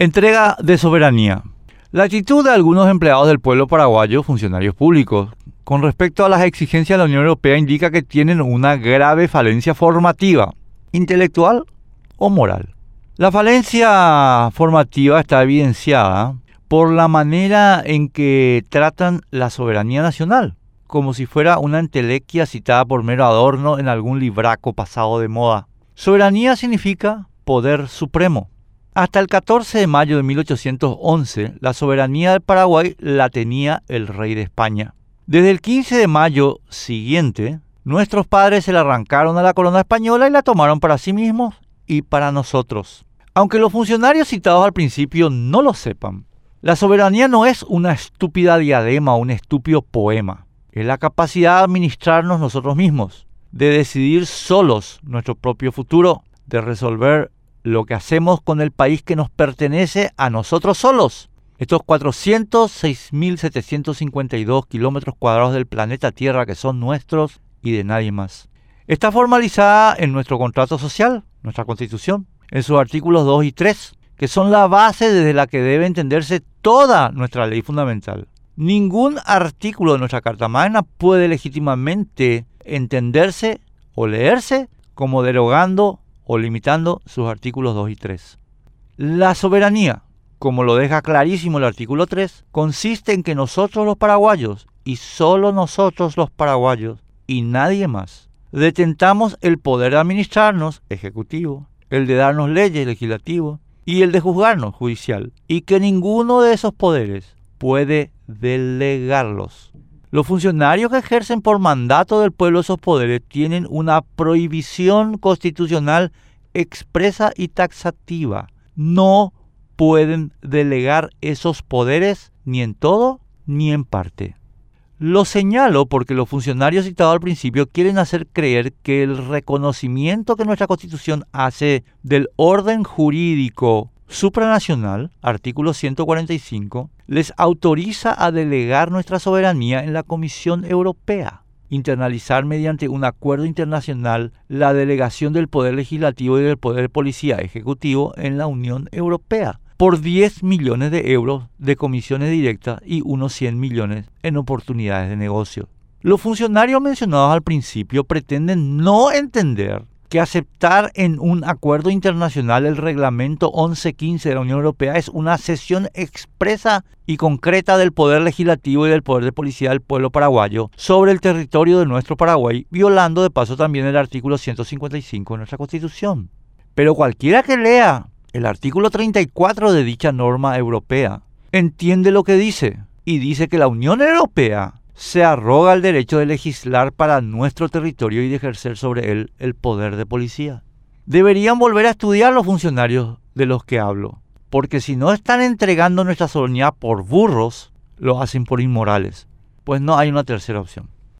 Entrega de soberanía. La actitud de algunos empleados del pueblo paraguayo, funcionarios públicos, con respecto a las exigencias de la Unión Europea indica que tienen una grave falencia formativa, intelectual o moral. La falencia formativa está evidenciada por la manera en que tratan la soberanía nacional, como si fuera una entelequia citada por mero adorno en algún libraco pasado de moda. Soberanía significa poder supremo. Hasta el 14 de mayo de 1811, la soberanía del Paraguay la tenía el rey de España. Desde el 15 de mayo siguiente, nuestros padres se la arrancaron a la corona española y la tomaron para sí mismos y para nosotros. Aunque los funcionarios citados al principio no lo sepan, la soberanía no es una estúpida diadema o un estúpido poema. Es la capacidad de administrarnos nosotros mismos, de decidir solos nuestro propio futuro, de resolver lo que hacemos con el país que nos pertenece a nosotros solos. Estos 406.752 kilómetros cuadrados del planeta Tierra que son nuestros y de nadie más. Está formalizada en nuestro contrato social, nuestra constitución, en sus artículos 2 y 3, que son la base desde la que debe entenderse toda nuestra ley fundamental. Ningún artículo de nuestra Carta Magna puede legítimamente entenderse o leerse como derogando o limitando sus artículos 2 y 3. La soberanía, como lo deja clarísimo el artículo 3, consiste en que nosotros los paraguayos, y solo nosotros los paraguayos, y nadie más, detentamos el poder de administrarnos, ejecutivo, el de darnos leyes, legislativo, y el de juzgarnos, judicial, y que ninguno de esos poderes puede delegarlos. Los funcionarios que ejercen por mandato del pueblo esos poderes tienen una prohibición constitucional expresa y taxativa. No pueden delegar esos poderes ni en todo ni en parte. Lo señalo porque los funcionarios citados al principio quieren hacer creer que el reconocimiento que nuestra Constitución hace del orden jurídico supranacional, artículo 145, les autoriza a delegar nuestra soberanía en la Comisión Europea, internalizar mediante un acuerdo internacional la delegación del Poder Legislativo y del Poder Policía Ejecutivo en la Unión Europea por 10 millones de euros de comisiones directas y unos 100 millones en oportunidades de negocio. Los funcionarios mencionados al principio pretenden no entender que aceptar en un acuerdo internacional el reglamento 1115 de la Unión Europea es una cesión expresa y concreta del poder legislativo y del poder de policía del pueblo paraguayo sobre el territorio de nuestro Paraguay, violando de paso también el artículo 155 de nuestra Constitución. Pero cualquiera que lea el artículo 34 de dicha norma europea entiende lo que dice y dice que la Unión Europea se arroga el derecho de legislar para nuestro territorio y de ejercer sobre él el poder de policía. Deberían volver a estudiar los funcionarios de los que hablo, porque si no están entregando nuestra soberanía por burros, lo hacen por inmorales, pues no hay una tercera opción.